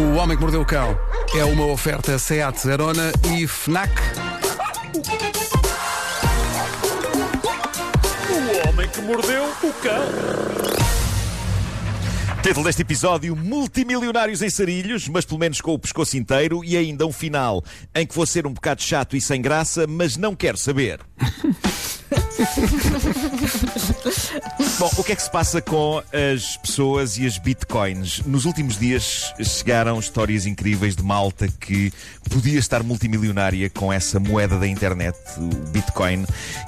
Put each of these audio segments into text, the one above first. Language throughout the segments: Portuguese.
O Homem que Mordeu o Cão é uma oferta SEAT Arona e FNAC. O homem que mordeu o cão. Título deste episódio: Multimilionários em Sarilhos, mas pelo menos com o pescoço inteiro, e ainda um final em que vou ser um bocado chato e sem graça, mas não quero saber. Bom, o que é que se passa com as pessoas e as bitcoins? Nos últimos dias chegaram histórias incríveis de malta que podia estar multimilionária com essa moeda da internet, o bitcoin,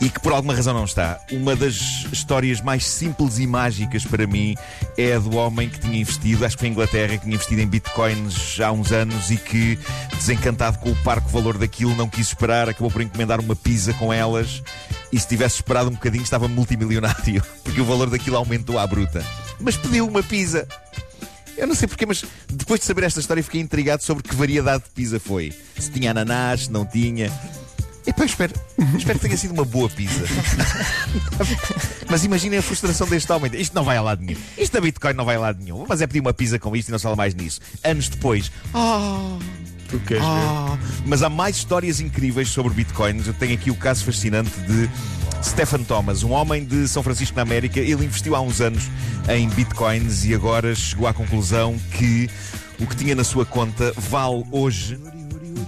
e que por alguma razão não está. Uma das histórias mais simples e mágicas para mim é a do homem que tinha investido, acho que foi em Inglaterra, que tinha investido em bitcoins há uns anos e que, desencantado com o parco valor daquilo, não quis esperar, acabou por encomendar uma pizza com elas e se tivesse esperado um bocadinho estava multimilionário, porque o valor daquilo aumentou à bruta. Mas pediu uma pizza. Eu não sei porquê, mas depois de saber esta história fiquei intrigado sobre que variedade de pizza foi. Se tinha ananás, se não tinha. E pá, espero, espero que tenha sido uma boa pizza. mas imaginem a frustração deste homem. Isto não vai a lado nenhum. Isto da Bitcoin não vai a lado nenhum. Mas é pedir uma pizza com isto e não se fala mais nisso. Anos depois. Ah, Tu queres ver? ah. Mas há mais histórias incríveis sobre bitcoins. Eu tenho aqui o caso fascinante de Stephen Thomas, um homem de São Francisco na América. Ele investiu há uns anos em bitcoins e agora chegou à conclusão que o que tinha na sua conta vale hoje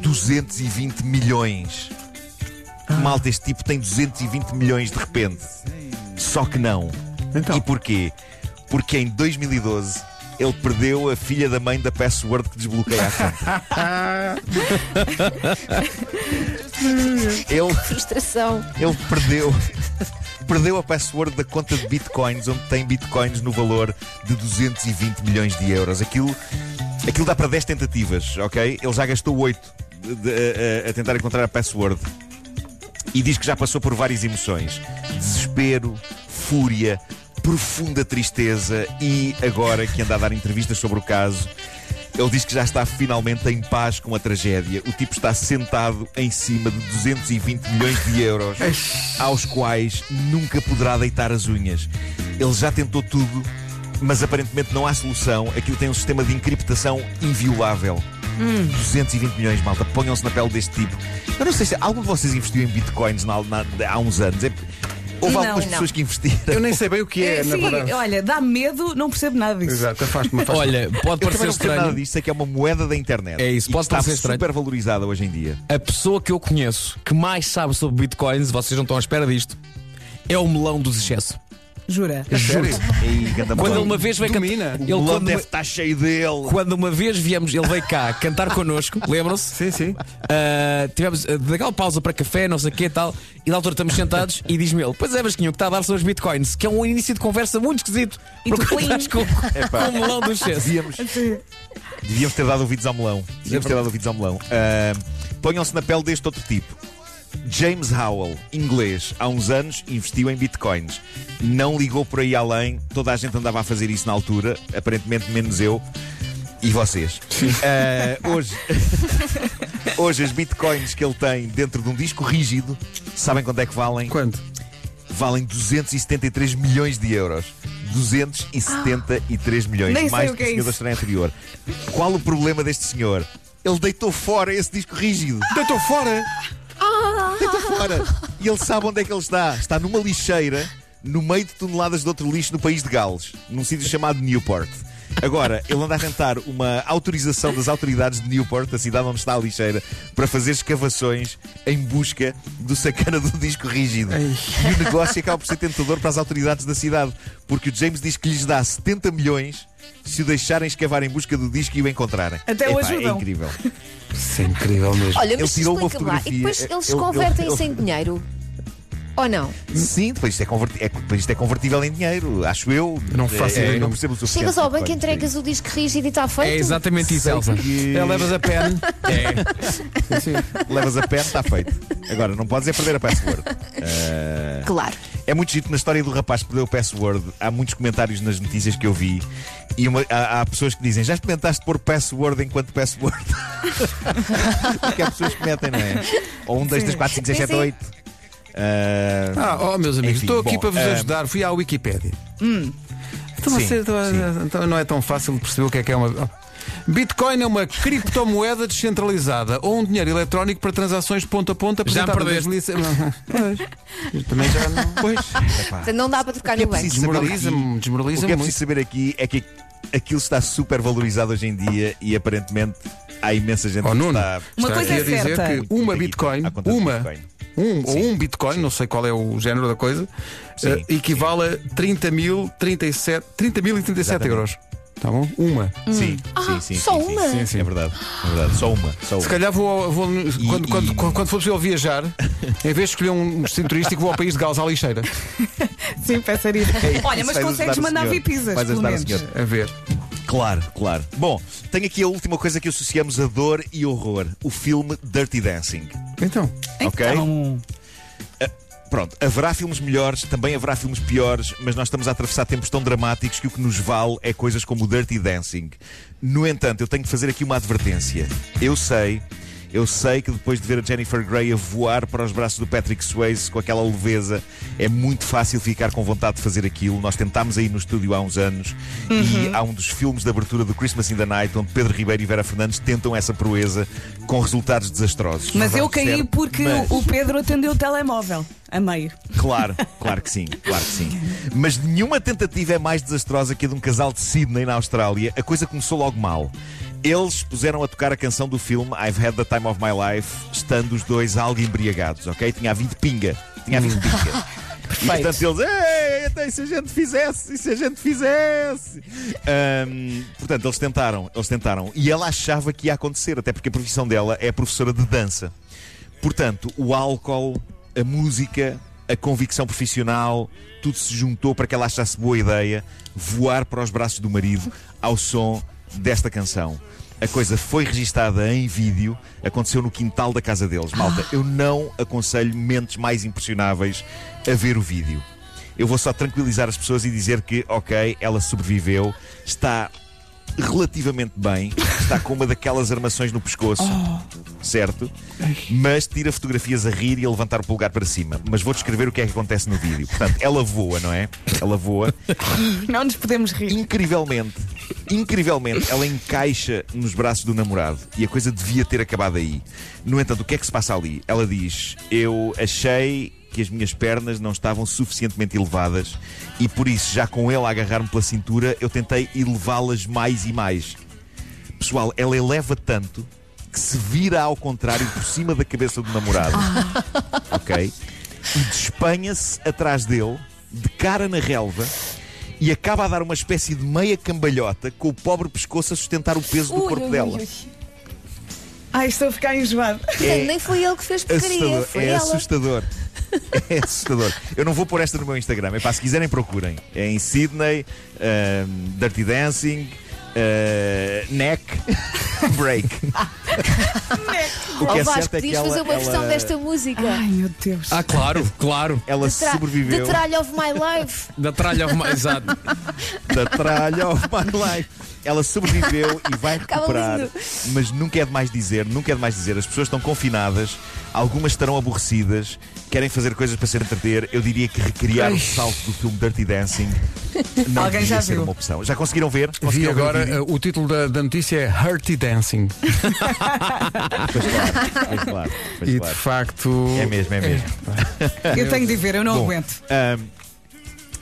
220 milhões. Malta, este tipo tem 220 milhões de repente. Só que não. Então. E porquê? Porque em 2012 ele perdeu a filha da mãe da password que desbloqueia a conta. ele, Frustração. ele perdeu. Perdeu a password da conta de bitcoins, onde tem bitcoins no valor de 220 milhões de euros. Aquilo, aquilo dá para 10 tentativas, ok? Ele já gastou 8 de- de- a, a- a tentar encontrar a password. E diz que já passou por várias emoções: desespero, fúria, profunda tristeza. E agora que anda a dar entrevistas sobre o caso, ele diz que já está finalmente em paz com a tragédia. O tipo está sentado em cima de 220 milhões de euros, aos quais nunca poderá deitar as unhas. Ele já tentou tudo, mas aparentemente não há solução. Aquilo tem um sistema de encriptação inviolável. 220 milhões, malta. Ponham-se na pele deste tipo. Eu não sei se algum de vocês investiu em bitcoins na- na- há uns anos. É- houve Não, algumas não. pessoas que investiram. Eu nem sei bem o que é, na Sim, verdade. olha, dá medo, não percebo nada disso. Exato, afaste-me, afaste-me. Olha, pode Eu parecer nada estranho. disso, sei que é uma moeda da internet. É isso, pode parecer estranho. super valorizada hoje em dia. A pessoa que eu conheço que mais sabe sobre bitcoins, vocês não estão à espera disto, é o melão dos excessos. Jura? Juro. E ganda Quando ele uma vez veio Domina. cantar. O Ele quando, deve uma, estar cheio dele. quando uma vez viemos, ele veio cá cantar connosco, lembram-se? Sim, sim. Ah, tivemos daquela pausa para café, não sei o que tal, e na altura estamos sentados e diz-me ele: Pois é, Vasquinho, o que está a dar são os bitcoins, que é um início de conversa muito esquisito. E tu, Porque estás com, com o melão do excesso. Devíamos, devíamos ter dado ouvidos ao melão. Devíamos ter dado ouvidos ao melão. Ah, Ponham-se na pele deste outro tipo. James Howell, inglês, há uns anos investiu em bitcoins. Não ligou por aí além, toda a gente andava a fazer isso na altura, aparentemente menos eu e vocês. Ah, hoje, hoje, as bitcoins que ele tem dentro de um disco rígido, sabem quanto é que valem? Quanto? valem 273 milhões de euros. 273 milhões, Nem sei mais o do que que é o senhor da estreia anterior. Qual o problema deste senhor? Ele deitou fora esse disco rígido. Deitou fora! Deitou fora. E ele sabe onde é que ele está. Está numa lixeira, no meio de toneladas de outro lixo no país de Gales, num sítio chamado Newport. Agora, ele anda a tentar uma autorização das autoridades de Newport, a cidade onde está a lixeira, para fazer escavações em busca do sacana do disco rígido. E o negócio acaba por ser tentador para as autoridades da cidade, porque o James diz que lhes dá 70 milhões se o deixarem escavar em busca do disco e o encontrarem. Até o Epá, É ajudam. incrível. Isso é incrível mesmo. Olha, Ele mas tirou uma lá. E depois eles Ele- convertem-se ele- em dinheiro? Ou não? Sim, depois isto é, converti- é, depois isto é convertível em dinheiro, acho eu. Não faço é, não percebo o suficiente Chegas ao banco, entregas o disco rígido e está feito? É exatamente isso, Elsa. que- É, levas a pen. É. Sim. Levas a pen, está feito. Agora, não podes é perder a password. Ah, Claro. É muito giro na história do rapaz que perdeu o password. Há muitos comentários nas notícias que eu vi. E uma- há, há pessoas que dizem: Já experimentaste pôr password enquanto password? Porque há pessoas que metem, não é? Ou um, dois, três, quatro, cinco, seis, sete, sim. oito. Ah, Ah, oh, meus amigos, Enfim, estou aqui bom, para vos ah, ajudar. Fui à Wikipédia. Então, Sim, você, então, sim. então não é tão fácil de perceber o que é que é uma. Bitcoin é uma criptomoeda descentralizada ou um dinheiro eletrónico para transações ponto a ponto apresentada perdeste. desde Pois. Também já não. Pois. Portanto, não dá para trocar é no banco. Desmoraliza-me, desmoraliza-me O que é muito. preciso saber aqui é que aquilo está super valorizado hoje em dia e aparentemente há imensa gente Oh, que Nuno, está. Uma coisa é a dizer certa. que uma Bitcoin, uma, Bitcoin. um ou Sim, um Bitcoin, não sei qual é o género da coisa, Sim. eh, equivale a 30 mil, 37, 30 mil e 37 Exatamente. euros. Tá bom? Uma. Sim, sim, sim, só sim, sim, uma? sim, sim. É verdade, é verdade. Só uma. Só Se uma. calhar vou, vou- quando, e- quando, quando, quando for possível viajar, em vez de escolher um destino turístico, vou ao país de Gales à lixeira. Sim, pensaria. Olha, Isso mas consegues ajudar o mandar senhor. vipisas, Vais pelo ajudar o menos. senhor. A ver. Claro, claro. Bom, tenho aqui a última coisa que associamos a dor e horror: o filme Dirty Dancing. Então, Ok? Então, Pronto, haverá filmes melhores, também haverá filmes piores, mas nós estamos a atravessar tempos tão dramáticos que o que nos vale é coisas como o Dirty Dancing. No entanto, eu tenho que fazer aqui uma advertência. Eu sei, eu sei que depois de ver a Jennifer Grey a voar para os braços do Patrick Swayze com aquela leveza, é muito fácil ficar com vontade de fazer aquilo. Nós tentámos aí no estúdio há uns anos e há um dos filmes de abertura do Christmas in the Night onde Pedro Ribeiro e Vera Fernandes tentam essa proeza com resultados desastrosos. Mas eu caí Certo? porque Mas- o Pedro atendeu o telemóvel a meio. Claro, claro que sim, claro que sim. Mas nenhuma tentativa é mais desastrosa que a de um casal de Sydney na Austrália. A coisa começou logo mal. Eles puseram a tocar a canção do filme I've Had the Time of My Life, estando os dois algo embriagados, ok? Tinha havido pinga. Tinha havido pinga. E portanto eles, ei, então, e se a gente fizesse, e se a gente fizesse? Ahm, portanto, eles tentaram, eles tentaram. E ela achava que ia acontecer, até porque a profissão dela é professora de dança. Portanto, o álcool, a música, a convicção profissional, tudo se juntou para que ela achasse boa ideia voar para os braços do marido ao som desta canção. A coisa foi registada em vídeo, aconteceu no quintal da casa deles. Malta, eu não aconselho mentes mais impressionáveis a ver o vídeo. Eu vou só tranquilizar as pessoas e dizer que, ok, ela sobreviveu, está relativamente bem, está com uma daquelas armações no pescoço, certo? Mas tira fotografias a rir e a levantar o polegar para cima. Mas vou descrever o que é que acontece no vídeo. Portanto, ela voa, não é? Ela voa. Não nos podemos rir. Incrivelmente, incrivelmente, ela encaixa nos braços do namorado e a coisa devia ter acabado aí. No entanto, o que é que se passa ali? Ela diz: Eu achei que as minhas pernas não estavam suficientemente elevadas e por isso, já com ele a agarrar-me pela cintura, eu tentei elevá-las mais e mais. Pessoal, ela eleva tanto que se vira ao contrário por cima da cabeça do namorado. Ok? E despenha-se atrás dele, de cara na relva, e acaba a dar uma espécie de meia cambalhota com o pobre pescoço a sustentar o peso do Ui, corpo ui, dela. ui. Ai, estou a ficar enjoado. É Nem foi ele que fez porcaria, assustador. foi É ela. assustador. É assustador. Eu não vou pôr esta no meu Instagram. É pá, se quiserem, procurem. É em Sydney, ahm, Dirty Dancing, ah, Neck, Break. o que Oh, é Vasco, certo é que ela, fazer uma versão ela- desta música. Ai, meu Deus. Ah, claro, claro. ela Tra- sobreviveu The Tralha of My Life. Da tralha mais. Exato. da tralha of my life. Ela sobreviveu e vai recuperar, mas nunca é demais dizer, nunca é demais dizer. As pessoas estão confinadas, algumas estarão aborrecidas, querem fazer coisas para se entreter. Eu diria que recriar o Ai. salto do filme Dirty Dancing não Alguém devia já ser viu? uma opção. Já conseguiram ver? vi Conseguiram ver o agora eh, o título da, da notícia é Hurty Dancing. Pois claro, pois claro, pois E de claro. facto. É mesmo, é mesmo. Eu tenho de ver, eu não Bom, aguento. ahm,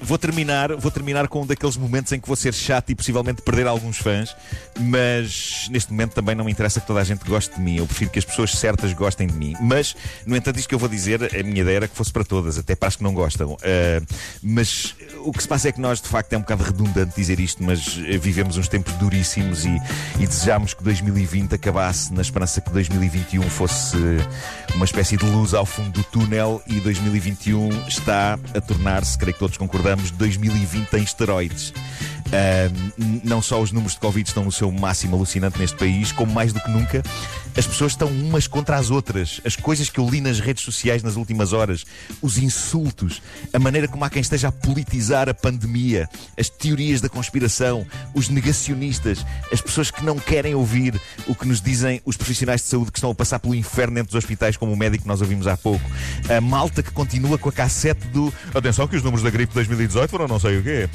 vou terminar, vou terminar com um daqueles momentos em que vou ser chato e possivelmente perder alguns fãs, mas neste momento também não me interessa que toda a gente goste de mim. Eu prefiro que as pessoas certas gostem de mim. Mas, no entanto, isto que eu vou dizer, a minha ideia era que fosse para todas, até para as que não gostam. Ah, mas o que se passa é que nós, de facto, é um bocado redundante dizer isto, mas eh, vivemos uns tempos duríssimos e, e desejámos que 2020 acabasse na esperança que 2021 fosse uma espécie de luz ao fundo do túnel e 2021 está a tornar-se, creio que todos concordamos, 2020 em esteroides. Ahm, não só os números de Covid estão no seu máximo alucinante neste país, como mais do que nunca, as pessoas estão umas contra as outras. As coisas que eu li nas redes sociais nas últimas horas, os insultos, a maneira como há quem esteja a politizar a pandemia, as teorias da conspiração, os negacionistas, as pessoas que não querem ouvir o que nos dizem os profissionais de saúde que estão a passar pelo inferno dentro dos hospitais, como o médico que nós ouvimos há pouco. A malta que continua com a cassete do. Atenção, que os números da gripe de 2018 foram não sei o quê.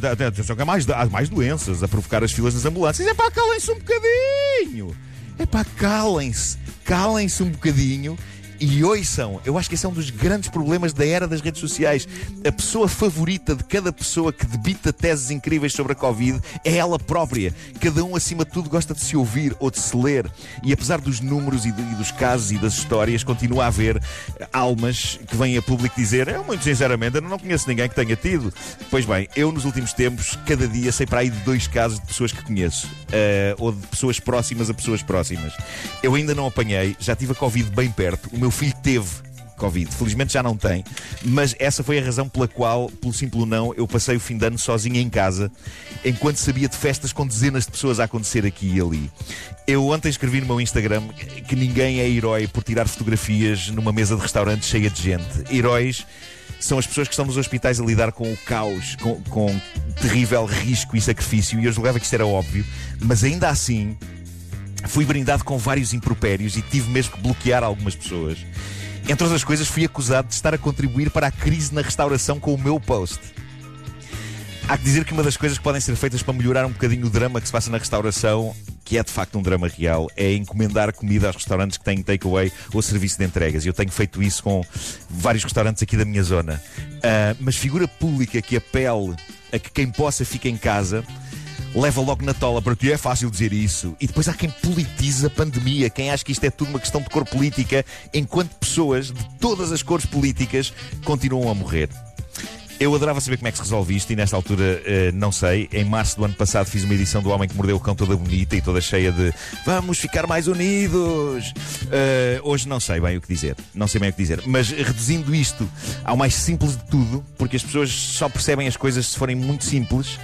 Da- atenção que há mais, há mais doenças a provocar as filas nas ambulâncias. É pá, calem-se um bocadinho. É pá, calem-se. Calem-se um bocadinho e ouçam, eu acho que esse é um dos grandes problemas da era das redes sociais. A pessoa favorita de cada pessoa que debita teses incríveis sobre a Covid é ela própria. Cada um, acima de tudo, gosta de se ouvir ou de se ler. E apesar dos números e, de- e dos casos e das histórias, continua a haver almas que vêm a público dizer: Eu, muito sinceramente, eu não conheço ninguém que tenha tido. Pois bem, eu nos últimos tempos, cada dia sei para aí de dois casos de pessoas que conheço, eh, ou de pessoas próximas a pessoas próximas. Eu ainda não apanhei, já tive a Covid bem perto. O meu filho teve. Covid. Felizmente já não tem, mas essa foi a razão pela qual, pelo simples não, eu passei o fim de ano sozinho em casa, enquanto sabia de festas com dezenas de pessoas a acontecer aqui e ali. Eu ontem escrevi no meu Instagram que ninguém é herói por tirar fotografias numa mesa de restaurante cheia de gente. Heróis são as pessoas que estão nos hospitais a lidar com o caos, com, com terrível risco e sacrifício, e eu julgava que isto era óbvio, mas ainda assim fui brindado com vários impropérios e tive mesmo que bloquear algumas pessoas. Entre outras coisas, fui acusado de estar a contribuir para a crise na restauração com o meu post. Há que dizer que uma das coisas que podem ser feitas para melhorar um bocadinho o drama que se passa na restauração, que é de facto um drama real, é encomendar comida aos restaurantes que têm takeaway ou serviço de entregas. Eu tenho feito isso com vários restaurantes aqui da minha zona. Ah, mas figura pública que apele a que quem possa fique em casa leva logo na tola, porque é fácil dizer isso. E depois há quem politiza a pandemia, quem acha que isto é tudo uma questão de cor política, enquanto pessoas de todas as cores políticas continuam a morrer. Eu adorava saber como é que se resolve isto e nesta altura eh, não sei. Em março do ano passado fiz uma edição do Homem que Mordeu o Cão toda bonita e toda cheia de vamos ficar mais unidos. Eh, hoje não sei bem o que dizer. Não sei bem o que dizer. Mas reduzindo isto ao mais simples de tudo, porque as pessoas só percebem as coisas se forem muito simples.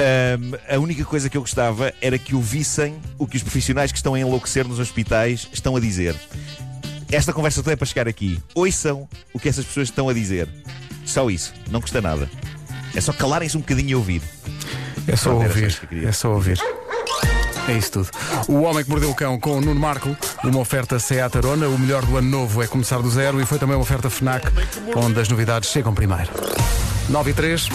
Ahm, a única coisa que eu gostava era que ouvissem o que os profissionais que estão a enlouquecer nos hospitais estão a dizer. Esta conversa toda é para chegar aqui. Ouçam o que essas pessoas estão a dizer. Só isso. Não custa nada. É só calarem-se um bocadinho e ouvir. É só Pronto, ouvir. que. É só ouvir. É isso tudo. O Homem que Mordeu o Cão com o Nuno Marco, uma oferta Seat Arona. O melhor do ano novo é começar do zero e foi também uma oferta FNAC, onde as novidades chegam primeiro. 9 e 3.